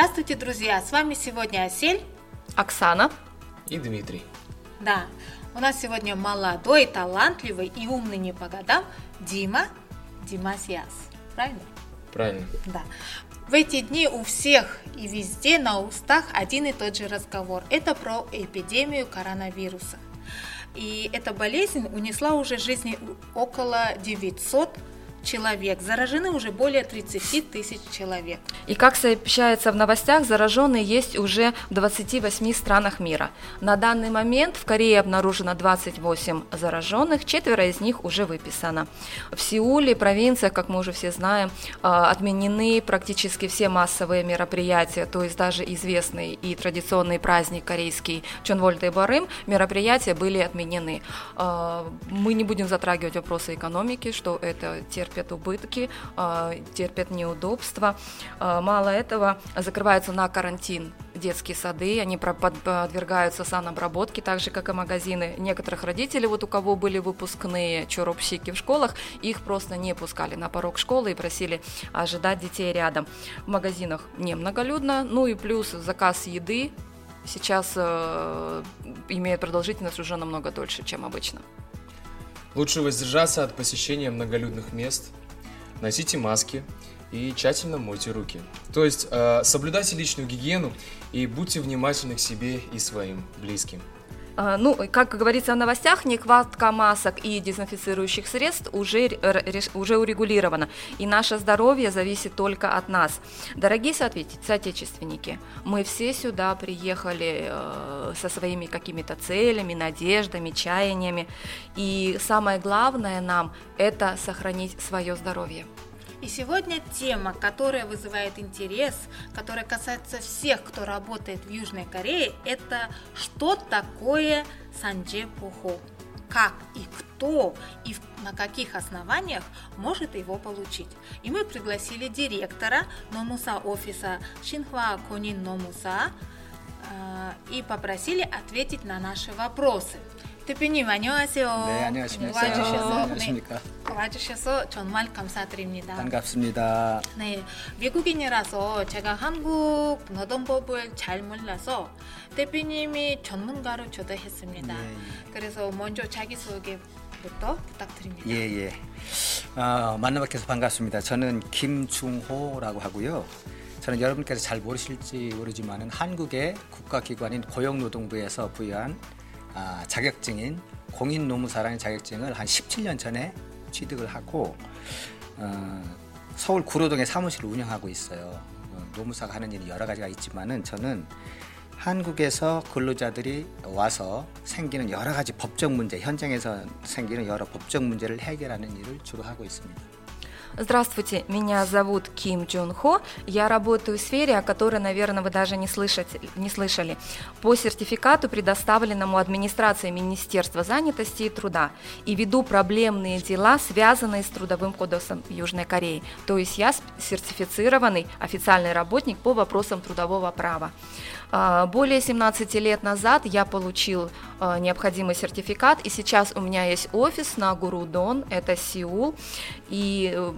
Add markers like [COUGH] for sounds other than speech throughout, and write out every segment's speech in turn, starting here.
Здравствуйте, друзья! С вами сегодня Асель. Оксана. И Дмитрий. Да, у нас сегодня молодой, талантливый и умный не по годам Дима Димасиас. Правильно? Правильно. Да. В эти дни у всех и везде на устах один и тот же разговор. Это про эпидемию коронавируса. И эта болезнь унесла уже жизни около 900 человек. Заражены уже более 30 тысяч человек. И как сообщается в новостях, зараженные есть уже в 28 странах мира. На данный момент в Корее обнаружено 28 зараженных, четверо из них уже выписано. В Сеуле, провинциях, как мы уже все знаем, а, отменены практически все массовые мероприятия, то есть даже известный и традиционный праздник корейский Чонвольте Барым, мероприятия были отменены. А, мы не будем затрагивать вопросы экономики, что это терпит терпят убытки, а, терпят неудобства. А, мало этого, закрываются на карантин детские сады, они подвергаются санобработке, так же, как и магазины. Некоторых родителей, вот у кого были выпускные чоропщики в школах, их просто не пускали на порог школы и просили ожидать детей рядом. В магазинах немноголюдно, ну и плюс заказ еды сейчас э, имеет продолжительность уже намного дольше, чем обычно. Лучше воздержаться от посещения многолюдных мест, носите маски и тщательно мойте руки. То есть э, соблюдайте личную гигиену и будьте внимательны к себе и своим близким. А, ну, как говорится в новостях, нехватка масок и дезинфицирующих средств уже, уже урегулирована, и наше здоровье зависит только от нас. Дорогие соотечественники, мы все сюда приехали э, со своими какими-то целями, надеждами, чаяниями, и самое главное нам – это сохранить свое здоровье. И сегодня тема, которая вызывает интерес, которая касается всех, кто работает в Южной Корее, это что такое санджи пухо, как и кто и на каких основаниях может его получить. И мы пригласили директора Номуса офиса Шинхва Конин Номуса э, и попросили ответить на наши вопросы. 대표님 안녕하세요. 네, 안녕하십니까. 와주셔서 안녕하십니까. 네, 와주셔서 정말 감사드립니다. 반갑습니다. 네, 외국인이라서 제가 한국 노동법을 잘 몰라서 대표님이 전문가로 초대했습니다. 예, 예. 그래서 먼저 자기 소개부터 부탁드립니다. 예, 예. 어, 만나뵙게서 반갑습니다. 저는 김중호라고 하고요. 저는 여러분께서 잘 모르실지 모르지만은 한국의 국가기관인 고용노동부에서 부여한 아, 자격증인 공인 노무사라는 자격증을 한 17년 전에 취득을 하고 어, 서울 구로동에 사무실을 운영하고 있어요. 어, 노무사가 하는 일이 여러 가지가 있지만은 저는 한국에서 근로자들이 와서 생기는 여러 가지 법적 문제, 현장에서 생기는 여러 법적 문제를 해결하는 일을 주로 하고 있습니다. Здравствуйте, меня зовут Ким Джун Хо. Я работаю в сфере, о которой, наверное, вы даже не, слышать, не слышали. По сертификату, предоставленному администрацией Министерства занятости и труда. И веду проблемные дела, связанные с Трудовым кодексом Южной Кореи. То есть я сертифицированный официальный работник по вопросам трудового права. А, более 17 лет назад я получил а, необходимый сертификат, и сейчас у меня есть офис на Гурудон, это Сеул, и э,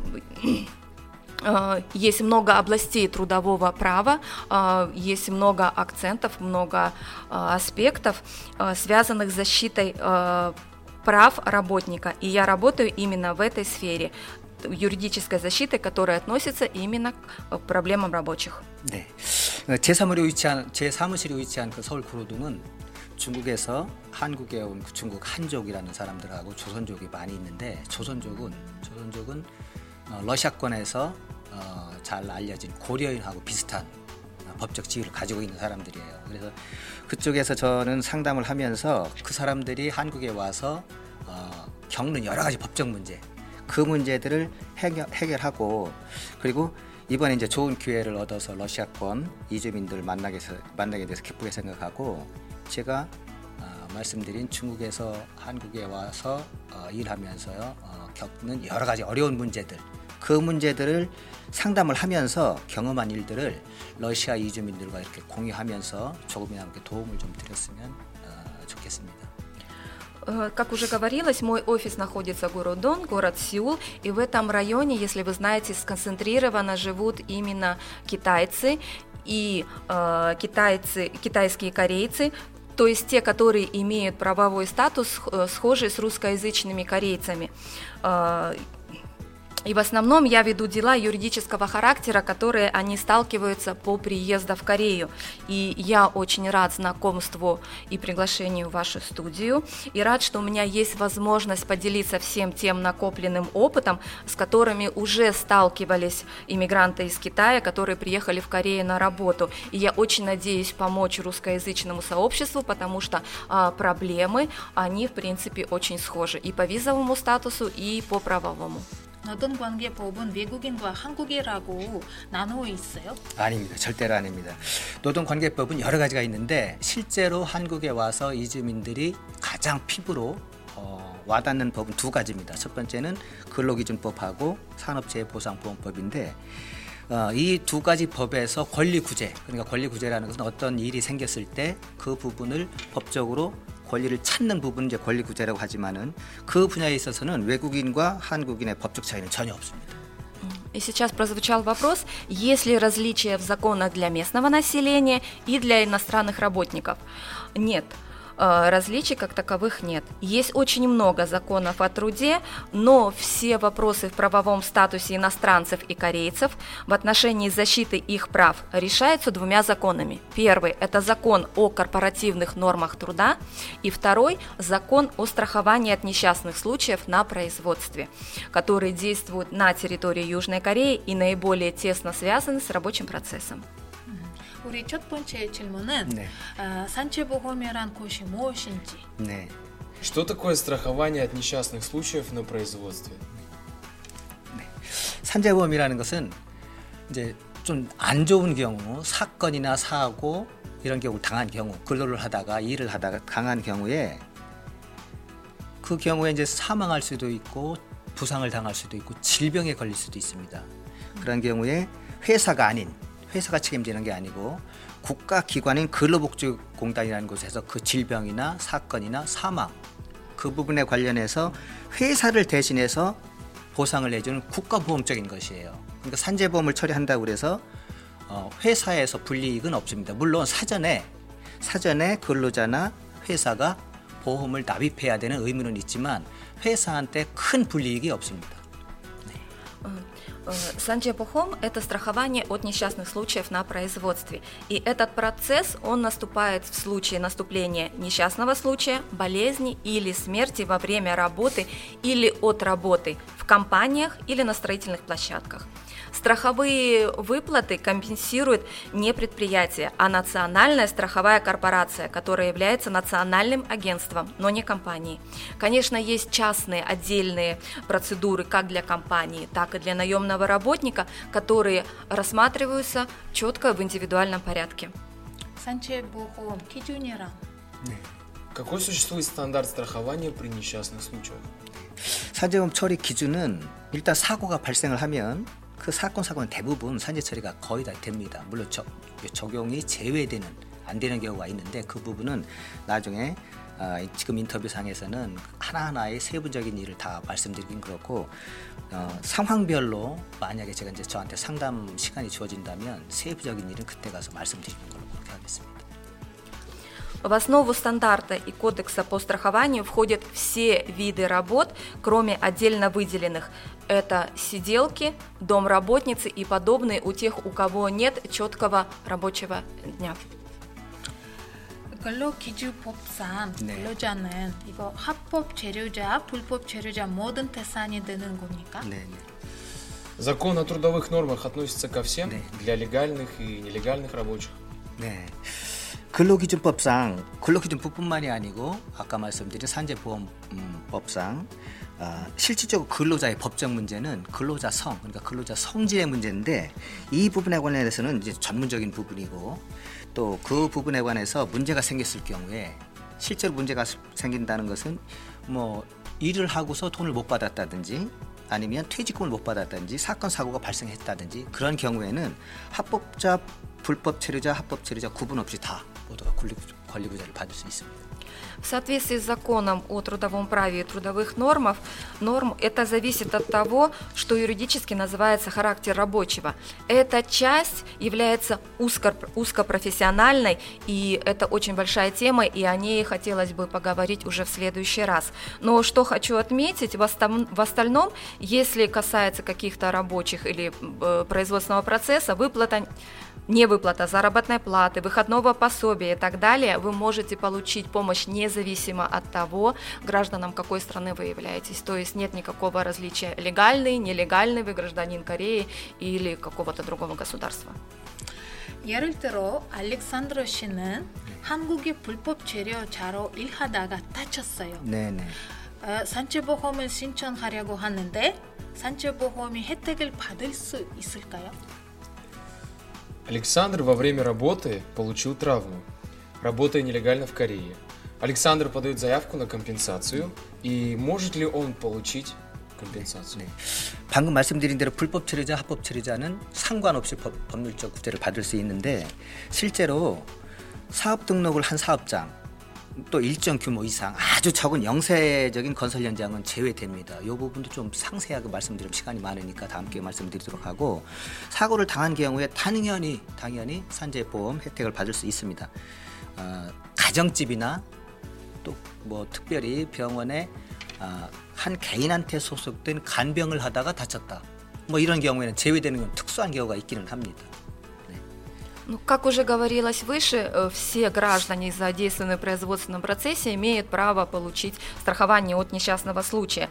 есть много областей трудового права, есть много акцентов, много аспектов, связанных с защитой прав работника, и я работаю именно в этой сфере юридической защиты, которая относится именно к проблемам рабочих. 네. 제 사무실이 위치한 제 사무실이 위치한 그 서울 구로동은 중국에서 한국에 온 중국 한족이라는 사람들하고 조선족이 많이 있는데 조선족은 조선족은 어, 러시아권에서 어, 잘 알려진 고려인하고 비슷한 법적 지위를 가지고 있는 사람들이에요. 그래서 그쪽에서 저는 상담을 하면서 그 사람들이 한국에 와서 어, 겪는 여러 가지 법적 문제, 그 문제들을 해결, 해결 하고 그리고 이번에 이제 좋은 기회를 얻어서 러시아권 이주민들 만나게, 만나게 돼서 기쁘게 생각하고 제가 어, 말씀드린 중국에서 한국에 와서 어, 일하면서요 어, 겪는 여러 가지 어려운 문제들 그 문제들을 상담을 하면서 경험한 일들을 러시아 이주민들과 이렇게 공유하면서 조금이나마 도움을 좀 드렸으면 어, 좋겠습니다. Э, Как уже говорилось, мой офис находится в Городон, город Сеул, и в этом районе, если вы знаете, сконцентрированно живут именно китайцы и э, китайцы, китайские корейцы, то есть те, которые имеют правовой статус, э, схожий с русскоязычными корейцами. Э, и в основном я веду дела юридического характера, которые они сталкиваются по приезду в Корею. И я очень рад знакомству и приглашению в вашу студию. И рад, что у меня есть возможность поделиться всем тем накопленным опытом, с которыми уже сталкивались иммигранты из Китая, которые приехали в Корею на работу. И я очень надеюсь помочь русскоязычному сообществу, потому что а, проблемы, они в принципе очень схожи и по визовому статусу, и по правовому. 노동 관계법은 외국인과 한국이라고 나누어 있어요. 아닙니다. 절대로 아닙니다. 노동 관계법은 여러 가지가 있는데 실제로 한국에 와서 이주민들이 가장 피부로 어, 와닿는 법은 두 가지입니다. 첫 번째는 근로기준법하고 산업재해보상보험법인데 어, 이 두 가지 법에서 권리구제, 그러니까 권리구제라는 것은 어떤 일이 생겼을 때 그 부분을 법적으로 권리를 찾는 부분은 이제 권리구제라고 하지만은 그 분야에 있어서는 외국인과 한국인의 법적 차이는 전혀 없습니다. И сейчас прозвучал вопрос, есть ли различия в законах для местного населения и для иностранных работников? Нет. Э, различий как таковых нет. Есть очень много законов о труде, но все вопросы в правовом статусе иностранцев и корейцев в отношении защиты их прав решаются двумя законами. Первый – это закон о корпоративных нормах труда, и второй – закон о страховании от несчастных случаев на производстве, который действует на территории Южной Кореи и наиболее тесно связаны с рабочим процессом. 우리 첫 번째 질문은 네. 어, 산채보험이란 곳이 무엇인지 네. Что такое страхование от несчастных случаев на производстве? 산재보험이라는 것은 이제 좀 안 좋은 경우 사건이나 사고 이런 경우 당한 경우 근로를 하다가 일을 하다가 당한 경우에 그 경우에 이제 사망할 수도 있고 부상을 당할 수도 있고 질병에 걸릴 수도 있습니다. 그런 경우에 회사가 아닌 회사가 책임지는 게 아니고 국가기관인 근로복지공단이라는 곳에서 그 질병이나 사건이나 사망 그 부분에 관련해서 회사를 대신해서 보상을 내주는 국가보험적인 것이에요. 그러니까 산재보험을 처리한다고 그래서 어, 회사에서 불이익은 없습니다. 물론 사전에 사전에 근로자나 회사가 보험을 납입해야 되는 의무는 있지만 회사한테 큰 불이익이 없습니다. Э, Санчепохом – это страхование от несчастных случаев на производстве. И этот процесс, он наступает в случае наступления несчастного случая, болезни или смерти во время работы или от работы в компаниях или на строительных площадках. Страховые выплаты компенсирует не предприятие, а национальная страховая корпорация, которая является национальным агентством, но не компанией. Конечно, есть частные отдельные процедуры как для компании, так и для наемного работника, которые рассматриваются четко в индивидуальном порядке. 산채보험 기준이랑 Какой существует стандарт страхования при несчастных случаях? 산재보험 처리 기준은 일단 사고가 발생을 하면 그 사건 사고는 대부분 산재 처리가 거의 다 됩니다. 물론 저- 적용이 제외되는 안 되는 경우가 있는데 그 부분은 나중에 아, 지금 인터뷰 상에서는 하나하나의 세부적인 일을 다 말씀드리긴 그렇고 어, 상황별로 만약에 제가 이제 저한테 상담 시간이 주어진다면 세부적인 일은 그때 가서 말씀드리는 걸로 그렇게 하겠습니다. В основу стандарта и кодекса по страхованию входят все виды работ, кроме отдельно выделенных. Это сиделки, домработницы и подобные у тех, у кого нет четкого рабочего дня. 근로기준법상 네. 근로자는 이거 합법 재료자, 불법 재료자 모든 대상이 되는 겁니까? 네, 네. Закон о трудовых нормах относится ко всем, Да. для легальных и нелегальных рабочих. 네. 근로기준법상 근로기준법뿐만이 아니고 아까 말씀드린 산재보험법상 아, 실질적으로 근로자의 법적 문제는 근로자 성 그러니까 근로자 성질의 문제인데 이 부분에 관련해서는 이제 전문적인 부분이고 또 그 부분에 관해서 문제가 생겼을 경우에 실제로 문제가 생긴다는 것은 뭐 일을 하고서 돈을 못 받았다든지 아니면 퇴직금을 못 받았다든지 사건 사고가 발생했다든지 그런 경우에는 합법자 불법 체류자 합법 체류자 구분 없이 다 모두가 권리, 권리구제를 받을 수 있습니다. В соответствии с законом о трудовом праве и трудовых нормах, норм это зависит от того, что юридически называется характер рабочего. Эта часть является узко, узкопрофессиональной, и это очень большая тема, и о ней хотелось бы поговорить уже в следующий раз. Но что хочу отметить, в, остальном, в остальном если касается каких-то рабочих или э, производственного процесса, выплата невыплата заработной платы, выходного пособия и так далее, вы можете получить помощь независимо от того, гражданам какой страны вы являетесь. То есть нет никакого различия легальный, нелегальный, вы гражданин Кореи или какого-то другого государства. 예를 들어 알렉산드로 씨는 한국의 불법 재료 자로 일하다가 다쳤어요. 네네. 어, 산채보험을 신청하려고 하는데 산채보험이 혜택을 받을 수 있을까요? Александр во время работы получил травму, работая нелегально в Корее. Александр подает заявку на компенсацию, и может ли он получить компенсацию? 네. 방금 말씀드린 대로 불법 체류자, 합법 체류자는 상관없이 법, 법률적 구제를 받을 수 있는데 실제로 사업 등록을 한 사업장 또 일정 규모 이상 아주 적은 영세적인 건설 현장은 제외됩니다. 이 부분도 좀 상세하게 말씀드리면 시간이 많으니까 다음 기회에 말씀드리도록 하고 사고를 당한 경우에 당연히 당연히 산재보험 혜택을 받을 수 있습니다. 어, 가정집이나 또 뭐 특별히 병원에 어, 한 개인한테 소속된 간병을 하다가 다쳤다. 뭐 이런 경우에는 제외되는 건 특수한 경우가 있기는 합니다. Ну, как уже говорилось выше, э, все граждане, задействованные в производственном процессе, имеют право получить страхование от несчастного случая.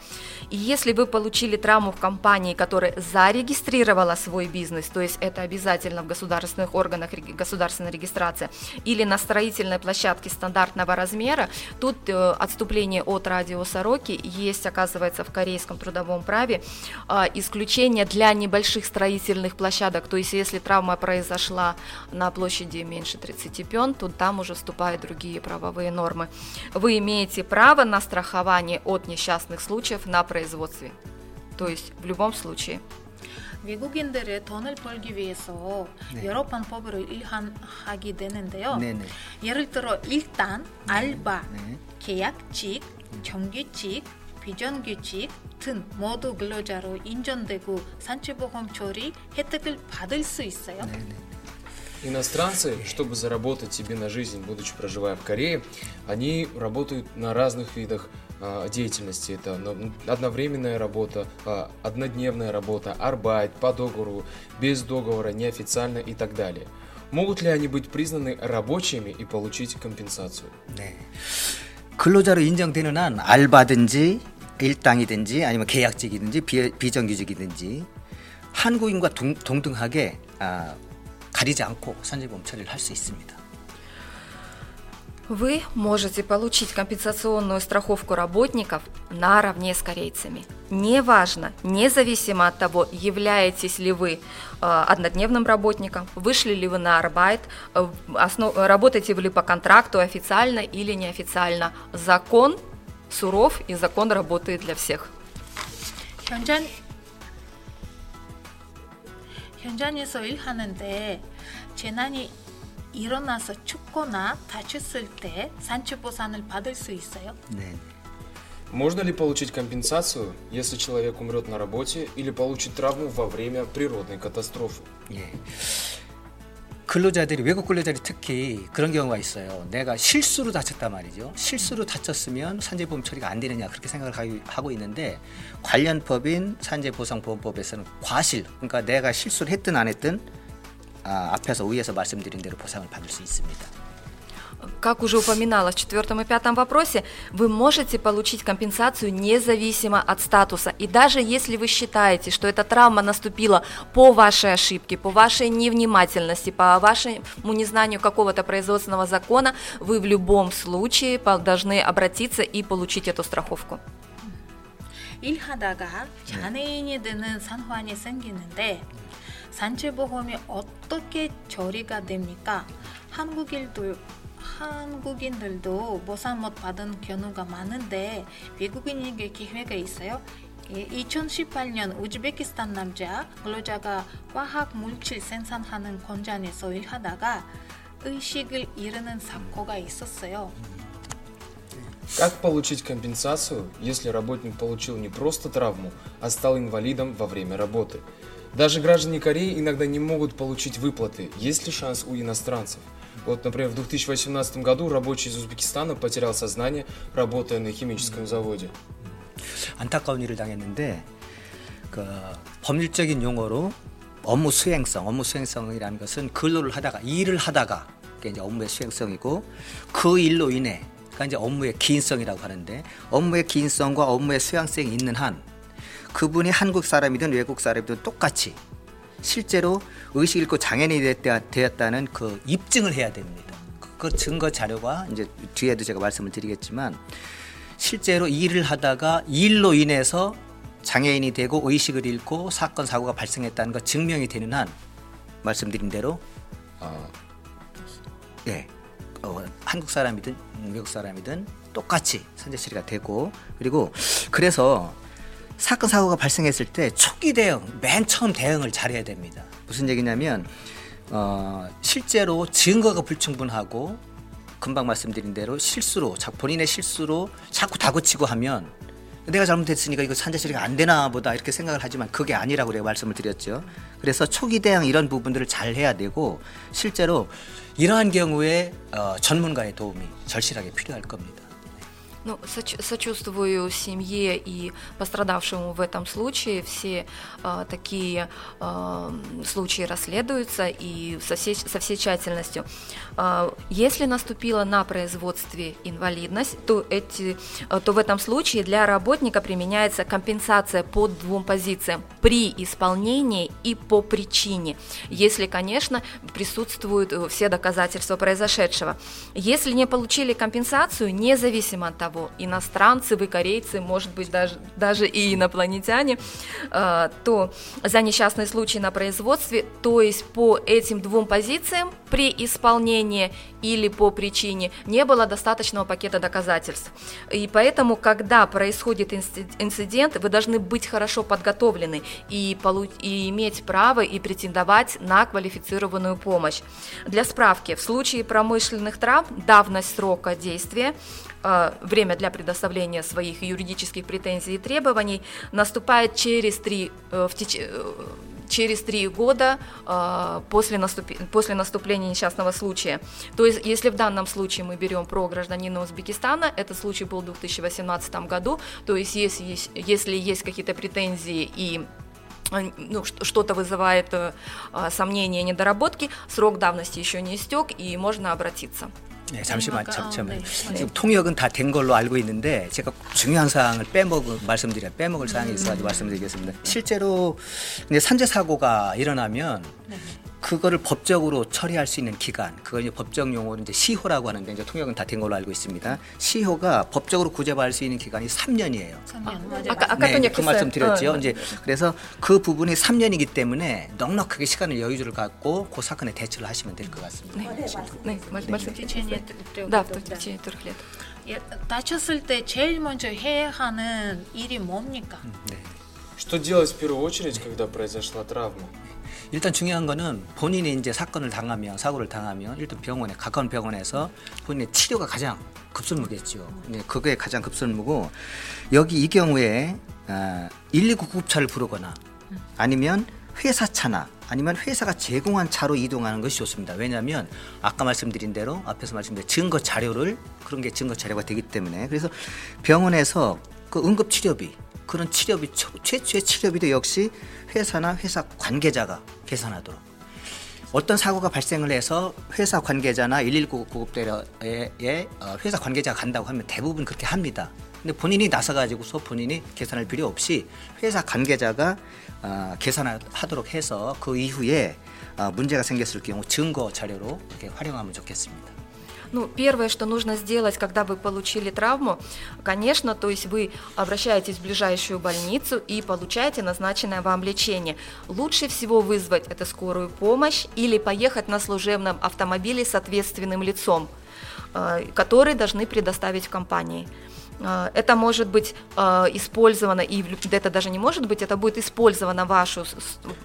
И если вы получили травму в компании, которая зарегистрировала свой бизнес, то есть это обязательно в государственных органах государственной регистрации, или на строительной площадке стандартного размера, тут э, отступление от радиуса Роки есть, оказывается, в корейском трудовом праве э, исключение для небольших строительных площадок, то есть если травма произошла на площади меньше 30 пен, то там уже вступают другие правовые нормы. Вы имеете право на страхование от несчастных случаев на производстве. То есть в любом случае. 외국인들의 돈을 벌기 위해서 네. 여러 방법으로 일하게 되는데요. 네네. 예를 들어 일단 알바, 네. 계약직, 정규직, 비정규직 등 모두 근로자로 인정되고 산채보험 처리 혜택을 받을 수 있어요. 네네. Иностранцы, чтобы заработать себе на жизнь, будучи проживая в Корее, они работают на разных видах а, деятельности. Это ну, одновременная работа, а, однодневная работа, арбайт, по договору, без договора, неофициально и так далее. Могут ли они быть признаны рабочими и получить компенсацию? 네. 근로자로 인정되는 한 알바든지 일당이든지 아니면 계약직이든지 비, 비정규직이든지 한국인과 동, 동등하게 아, 가리지 않고 산재보험 처리를 할 수 있습니다. Вы можете получить компенсационную страховку работников наравне с корейцами. Неважно, независимо от того, являетесь ли вы э, однодневным работником, вышли ли вы на арбайт, э, основ, работаете ли по контракту официально или неофициально. Закон суров и закон работает для всех. 현장 현장에서 일하는데 재난이 일어나서 죽거나 다쳤을 때 산채보상을 받을 수 있어요? 네. Можно ли получить компенсацию, если человек умрет на работе или получит травму во время природной катастрофы? 예. 근로자들이 외국 근로자들이 특히 그런 경우가 있어요. 내가 실수로 다쳤단 말이죠. 실수로 다쳤으면 산재보험 처리가 안 되느냐 그렇게 생각을 하고 있는데 관련 법인 산재보상보험법에서는 과실 그러니까 내가 실수를 했든 안 했든 아, 앞에서 위에서 말씀드린 대로 보상을 받을 수 있습니다. Как уже упоминалось в четвертом и пятом вопросе, вы можете получить компенсацию независимо от статуса. И даже если вы считаете, что эта травма наступила по вашей ошибке, по вашей невнимательности, по вашему незнанию какого-то производственного закона, вы в любом случае по- должны обратиться и получить эту страховку. 일하다가 장애인이 되는 산환이 생기는데 산채보험이 어떻게 처리가 됩니까? 한국인들 한국인들도 보상 못 받은 경우가 많은데 외국인에게 기회가 있어요. 2018년 우즈베키스탄 남자 근로자가 화학 물질 생산하는 공장에서 일하다가 의식을 잃는 사고가 있었어요. Как получить компенсацию, если работник получил не просто травму, а стал инвалидом во время работы? Даже граждане Кореи иногда не могут получить выплаты. Есть ли шанс у иностранцев? Вот, например, в 2018 году рабочий из Узбекистана потерял сознание, работая на химическом заводе. 안타까운 일을 당했는데 그 법률적인 용어로 업무 수행성, 업무 수행성이라는 것은 근로를 하다가 일을 하다가 그게 이제 업무의 수행성이고 그 일로 인해 그러니까 이제 업무의 기인성이라고 하는데 업무의 기인성과 업무의 수행성이 있는 한 그분이 한국 사람이든 외국 사람이든 똑같이 실제로 의식 잃고 장애인이 되었다- 되었다는 그 입증을 해야 됩니다. 그 증거 자료가 이제 뒤에도 제가 말씀을 드리겠지만 실제로 일을 하다가 일로 인해서 장애인이 되고 의식을 잃고 사건 사고가 발생했다는 것 증명이 되는 한 말씀드린 대로 А, 예, 어, 한국 사람이든 외국 사람이든 똑같이 선제 처리가 되고 그리고 그래서 사건 사고가 발생했을 때 초기 대응, 맨 처음 대응을 잘해야 됩니다. 무슨 얘기냐면 어, 실제로 증거가 불충분하고 금방 말씀드린 대로 실수로 자- 본인의 실수로 자꾸 다그치고 하면 내가 잘못했으니까 이거 산재 처리가 안 되나 보다 이렇게 생각을 하지만 그게 아니라고 내가 말씀을 드렸죠. 그래서 초기 대응 이런 부분들을 잘 해야 되고 실제로 이러한 경우에 어, 전문가의 도움이 절실하게 필요할 겁니다. Ну, соч- сочувствую семье и пострадавшему в этом случае. Все э, такие э, случаи расследуются и со всей, со всей тщательностью. Э, если наступила на производстве инвалидность, то, эти, э, то в этом случае для работника применяется компенсация по двум позициям при исполнении и по причине, если, конечно, присутствуют э, все доказательства произошедшего. Если не получили компенсацию, независимо от того, иностранцы вы, корейцы, может быть, даже, даже и инопланетяне, э, то за несчастный случай на производстве, то есть по этим двум позициям при исполнении или по причине не было достаточного пакета доказательств. И поэтому, когда происходит инци- инцидент, вы должны быть хорошо подготовлены и, полу- и иметь право и претендовать на квалифицированную помощь. Для справки, в случае промышленных травм давность срока действия время для предоставления своих юридических претензий и требований наступает через три, э, в теч- э, через три года э, после, наступи- после наступления несчастного случая. То есть, если в данном случае мы берем про гражданина Узбекистана, этот случай был в 2018 году, то есть, если если есть какие-то претензии и э, ну, что-то вызывает э, э, сомнения, недоработки, срок давности еще не истек, и можно обратиться. 네, 잠시만 잠시만 네. 지금 통역은 다 된 걸로 알고 있는데 제가 중요한 사항을 빼먹 말씀드려 빼먹을 사항이 있어가지고 말씀드리겠습니다. 실제로 산재 사고가 일어나면 그거를 법적으로 처리할 수 있는 기간 그걸 이제 법적 용어로 이제 시효라고 하는데 이제 통역은 다 된 걸로 알고 있습니다. 시효가 법적으로 구제받을 수 있는 기간이 3년이에요. 3년 맞아요. 아까 아까 네, 통역했어요. 그 말씀 드렸죠. 어, 이제 그래서 그 부분이 3년이기 때문에 넉넉하게 시간을 여유를 갖고 그 사건에 대처를 하시면 될 것 같습니다. 네, 네, 말- 말씀- в течение трех Да, в годов, да. течение трех лет. 예, 다쳤을 때 제일 먼저 해야 하는 일이 뭡니까? 네. Что делать в первую очередь, когда произошла травма? 일단 중요한 거는 본인이 이제 사건을 당하면 사고를 당하면 일단 병원에 가까운 병원에서 본인의 치료가 가장 급선무겠죠. 네, 그게 가장 급선무고 여기 이 경우에 아, 119 구급차를 부르거나 아니면 회사 차나 아니면 회사가 제공한 차로 이동하는 것이 좋습니다. 왜냐하면 아까 말씀드린 대로 앞에서 말씀드린 증거 자료를 그런 게 증거 자료가 되기 때문에 그래서 병원에서 그 응급 치료비 그런 치료비 초- 최초의 치료비도 역시 회사나 회사 관계자가 계산하도록 어떤 사고가 발생을 해서 회사 관계자나 119 구급대에 어, 회사 관계자가 간다고 하면 대부분 그렇게 합니다. 근데 본인이 나서가지고서 본인이 계산할 필요 없이 회사 관계자가 어, 계산하도록 해서 그 이후에 어, 문제가 생겼을 경우 증거 자료로 이렇게 활용하면 좋겠습니다. Ну, первое, что нужно сделать, когда вы получили травму, конечно, то есть вы обращаетесь в ближайшую больницу и получаете назначенное вам лечение. Лучше всего вызвать это скорую помощь или поехать на служебном автомобиле с ответственным лицом, э, который должны предоставить в компании. Э, это может быть э, использовано, и это даже не может быть, это будет использовано вашу,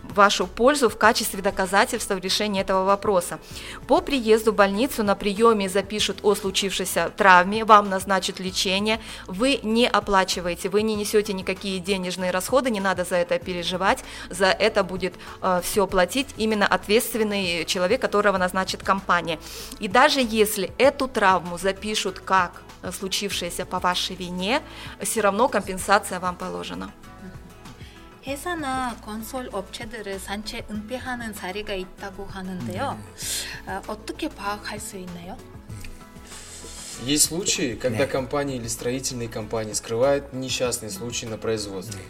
вашу пользу в качестве доказательства в решении этого вопроса. По приезду в больницу на приеме запишут о случившейся травме, вам назначат лечение, вы не оплачиваете, вы не несете никакие денежные расходы, не надо за это переживать, за это будет э, все платить именно ответственный человек, которого назначит компания. И даже если эту травму запишут как случившееся по вашей вине, все равно компенсация вам положена. 회사나 건설 업체들을 산채 은폐하는 사례가 있다고 하는데요. 어, 어떻게 파악할 수 있나요? Есть случаи, когда компании или строительные компании скрывают несчастные случаи на производстве.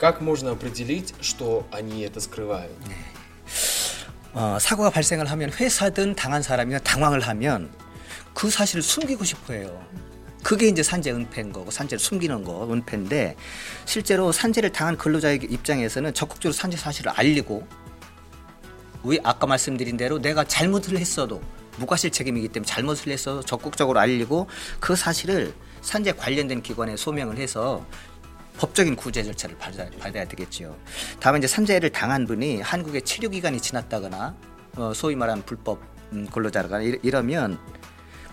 Как можно определить, что они это скрывают? 어, 사고가 발생을 하면 회사든 당한 사람이나 당황을 하면 그 사실을 숨기고 싶어해요. 그게 이제 산재 은폐인 거고 산재를 숨기는 거 은폐인데 실제로 산재를 당한 근로자의 입장에서는 적극적으로 산재 사실을 알리고 왜 아까 말씀드린 대로 내가 잘못을 했어도 무과실 책임이기 때문에 잘못을 했어도 적극적으로 알리고 그 사실을 산재 관련된 기관에 소명을 해서 법적인 구제 절차를 받아야, 되겠죠. 다음에 이제 산재를 당한 분이 한국의 치료 기간이 지났다거나 어, 소위 말하는 불법 음, 근로자가 이러면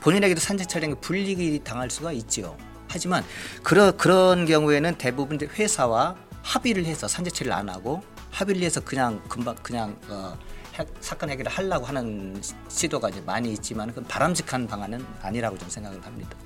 본인에게도 산재 촬영에 불이익이 당할 수가 있지요. 하지만 그런 그런 경우에는 대부분 회사와 합의를 해서 산재 처리를 안 하고 합의를 해서 그냥 금방 그냥 어, 사건 해결을 하려고 하는 시도가 이제 많이 있지만 그건 바람직한 방안은 아니라고 저는 생각을 합니다.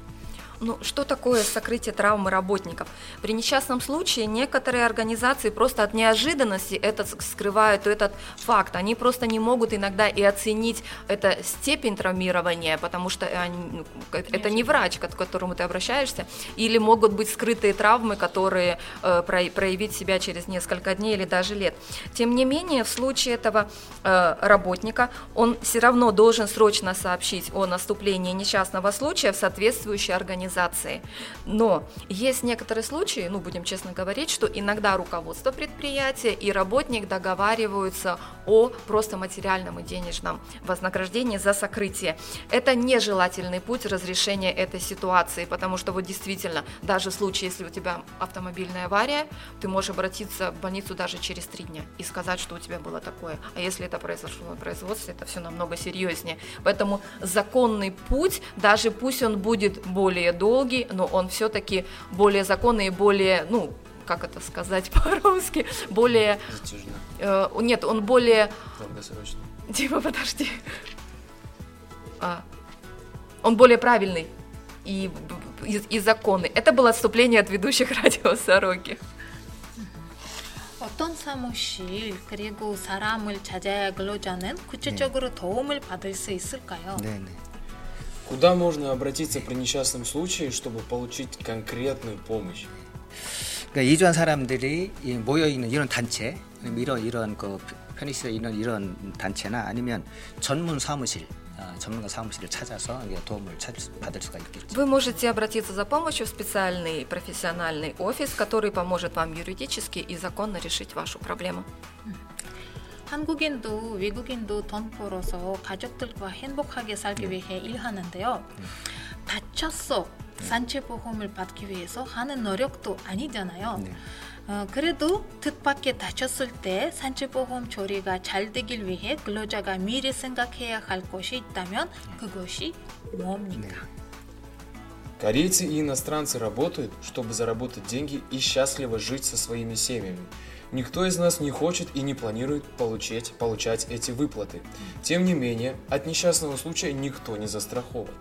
Ну, что такое сокрытие травмы работников? При несчастном случае некоторые организации просто от неожиданности это скрывают этот факт. Они просто не могут иногда и оценить это степень травмирования, потому что они, ну, это не врач, к которому ты обращаешься, или могут быть скрытые травмы, которые э, проявить себя через несколько дней или даже лет. Тем не менее, в случае этого э, работника он все равно должен срочно сообщить о наступлении несчастного случая в соответствующей организации организации. Но есть некоторые случаи, ну будем честно говорить, что иногда руководство предприятия и работник договариваются о просто материальном и денежном вознаграждении за сокрытие. Это нежелательный путь разрешения этой ситуации, потому что вот действительно, даже в случае, если у тебя автомобильная авария, ты можешь обратиться в больницу даже через три дня и сказать, что у тебя было такое. А если это произошло на производстве, это все намного серьезнее. Поэтому законный путь, даже пусть он будет более долгий, но он все-таки более законный и более, ну, как это сказать [LAUGHS] по-русски, более... Э, нет, он более... Долгосрочный. Дима, [LAUGHS] подожди. А, он более правильный и, и, и законный. Это было отступление от ведущих радио [LAUGHS] Сороки. 어떤 사무실 그리고 사람을 찾아야 근로자는 구체적으로 네. 도움을 받을 수 있을까요? 네, 네. Куда можно обратиться при несчастном случае, чтобы получить конкретную помощь? 그러니까 이주한 사람들이 모여 있는 이런 단체, 이런 이런 그 편의시설 있는 이런 단체나 아니면 전문 사무실. 전문가 사무실을 찾아서 도움을 받을 수가 있겠죠. Вы можете обратиться за помощью в специальный профессиональный офис, который поможет вам юридически и законно решить вашу проблему. 한국인도 외국인도 돈 벌어서 가족들과 행복하게 살기 네. 위해 일하는데요. 네. 다쳤어 네. 산채보험을 받기 위해서 하는 노력도 아니잖아요. 네. 어, 그래도 뜻밖의 다쳤을 때 산채보험 처리가 잘 되길 위해 근로자가 미리 생각해야 할 것이 있다면 그것이 뭡니까? Корейцы и иностранцы работают, чтобы заработать деньги и счастливо жить со своими семьями. Никто из нас не хочет и не планирует получать, получать эти выплаты. Тем не менее, от несчастного случая никто не застрахован.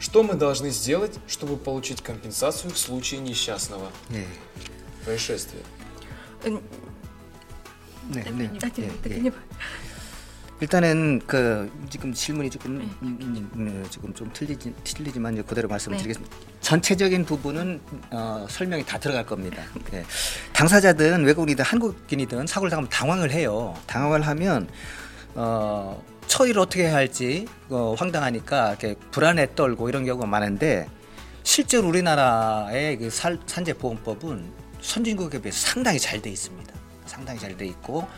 Что мы должны сделать, чтобы получить компенсацию в случае несчастного происшествия? 일단은 그 지금 질문이 조금 네. 음, 음, 지금 좀 틀리지 틀리지만 그대로 말씀을 네. 드리겠습니다. 전체적인 부분은 어, 설명이 다 들어갈 겁니다. 네. 당사자든 외국인이든 한국인이든 사고를 당하면 당황을 해요. 당황을 하면 어, 처리를 어떻게 해야 할지 어, 황당하니까 이렇게 불안에 떨고 이런 경우가 많은데 실제로 우리나라의 그 살, 산재보험법은 선진국에 비해서 상당히 잘 돼 있습니다. 상당히 잘 돼 있고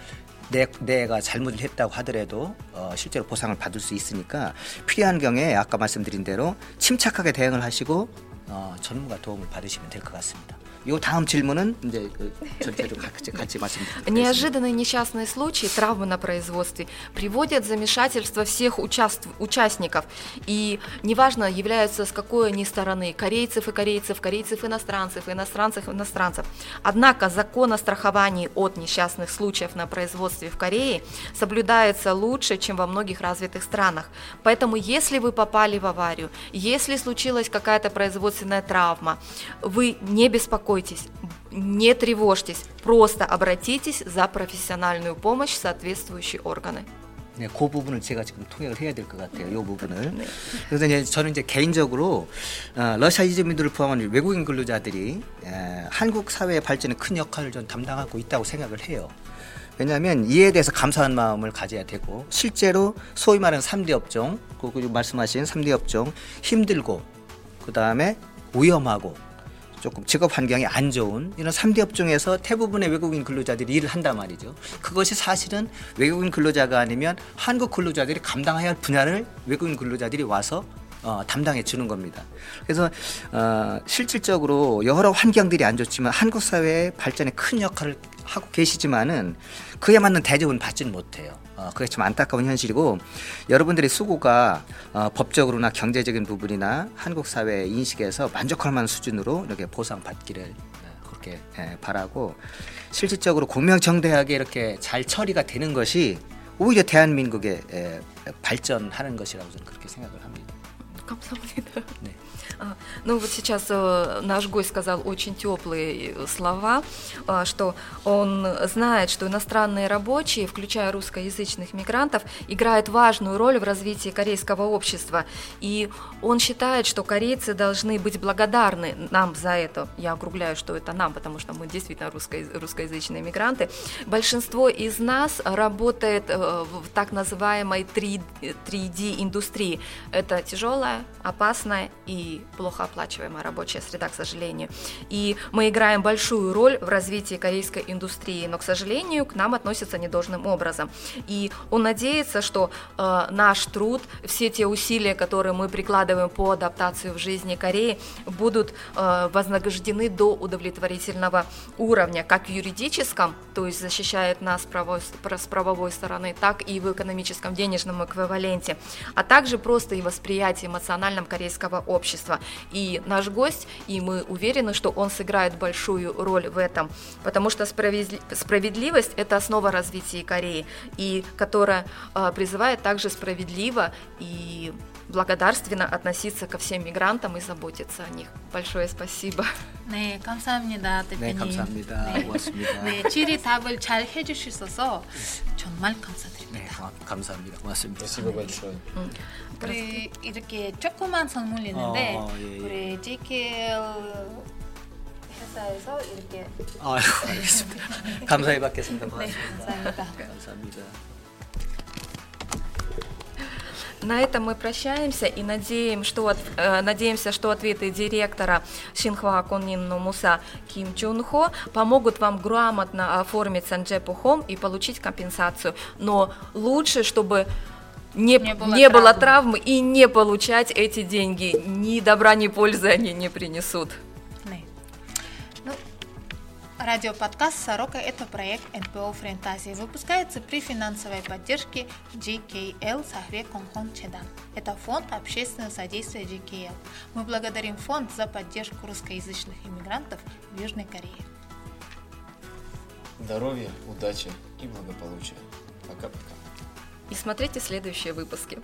내, 내가 잘못을 했다고 하더라도 어, 실제로 보상을 받을 수 있으니까 필요한 경우에 아까 말씀드린 대로 침착하게 대응을 하시고 어, 전문가 도움을 받으시면 될 것 같습니다. 요 다음 질문은 이제 그 전체적으로 같이, 같이 말씀드리겠습니다. Неожиданные несчастные случаи, травмы на производстве приводят в замешательство всех участв- участников. И неважно, являются с какой они стороны, корейцев и корейцев, корейцев иностранцев, иностранцев иностранцев. Однако закон о страховании от несчастных случаев на производстве в Корее соблюдается лучше, чем во многих развитых странах. Поэтому, если вы попали в аварию, если случилась какая-то производственная травма, вы не беспокойтесь, не тревожьтесь, просто обратитесь за профессиональную помощь в соответствующие органы. 네, 그 부분을 제가 지금 통역을 해야 될 것 같아요. 이 부분을. 그래서 이제 저는 이제 개인적으로 어, 러시아 이주민들을 포함한 외국인 근로자들이 에, 한국 사회의 발전에 큰 역할을 좀 담당하고 있다고 생각을 해요. 왜냐하면 이에 대해서 감사한 마음을 가져야 되고 실제로 소위 말하는 3대 업종, 그 말씀하신 3대 업종 힘들고 그 다음에 위험하고 조금 직업 환경이 안 좋은 이런 3대 업종에서 대부분의 외국인 근로자들이 일을 한단 말이죠. 그것이 사실은 외국인 근로자가 아니면 한국 근로자들이 감당해야 할 분야를 외국인 근로자들이 와서 어, 담당해 주는 겁니다. 그래서 어, 실질적으로 여러 환경들이 안 좋지만 한국 사회의 발전에 큰 역할을 하고 계시지만은 그에 맞는 대접은 받지는 못해요. 어, 그게 좀 안타까운 현실이고 여러분들의 수고가 어, 법적으로나 경제적인 부분이나 한국 사회 인식에서 만족할 만한 수준으로 이렇게 보상받기를 어, 그렇게 예, 바라고 실질적으로 공명정대하게 이렇게 잘 처리가 되는 것이 오히려 대한민국의 예, 발전하는 것이라고 저는 그렇게 생각을 합니다. Комсомольный, 네. А, Ну вот сейчас э, наш гость сказал очень теплые э, слова, а, что он знает, что иностранные рабочие, включая русскоязычных мигрантов, играют важную роль в развитии корейского общества. И он считает, что корейцы должны быть благодарны нам за это. Я округляю, что это нам, потому что мы действительно русско- русскоязычные мигранты. Большинство из нас работает э, в так называемой 3, 3D индустрии. Это тяжелая, опасная и плохо оплачиваемая рабочая среда, к сожалению. И мы играем большую роль в развитии корейской индустрии, но, к сожалению, к нам относятся недолжным образом. И он надеется, что э, наш труд, все те усилия, которые мы прикладываем по адаптации в жизни Кореи, будут э, вознаграждены до удовлетворительного уровня, как в юридическом, то есть защищает нас правовой, с правовой стороны, так и в экономическом денежном эквиваленте, а также просто и восприятие эмоциональном корейского общества. И наш гость, и мы уверены, что он сыграет большую роль в этом, потому что справедли- справедливость – это основа развития Кореи, и которая э, призывает также справедливо и благодарственно относиться ко всем мигрантам и заботиться о них. Большое спасибо. 네, 감사합니다, 네, 대표님. 감사합니다. 네. 고맙습니다. 네, 질의 답을 잘 해주셔서 정말 네, 감사드립니다. 고마- 감사합니다. 고맙습니다. Спасибо большое. 우리 이렇게 조그만 선물 있는데 어, 예, 예. 우리 JKL 회사에서 이렇게 아이고, 알겠습니다. [LAUGHS] 감사히 받겠습니다. 네, 고맙습니다. 감사합니다. 감사합니다. На этом мы прощаемся и надеем, что от- э, надеемся, что ответы директора Шинхуа Коннин Муса Ким Чун Хо помогут вам грамотно оформить Санджепу Хом и получить компенсацию. Но лучше, чтобы не, Не не было было, травмы. и не получать эти деньги. Ни добра, ни пользы они не принесут. 네. Ну, радиоподкаст «Сорока» — это проект НПО «Френтазия». Выпускается при финансовой поддержке GKL Сахве Конхон Чедан. Это фонд общественного содействия GKL. Мы благодарим фонд за поддержку русскоязычных иммигрантов в Южной Корее. Здоровья, удачи и благополучия. Пока-пока. И смотрите следующие выпуски.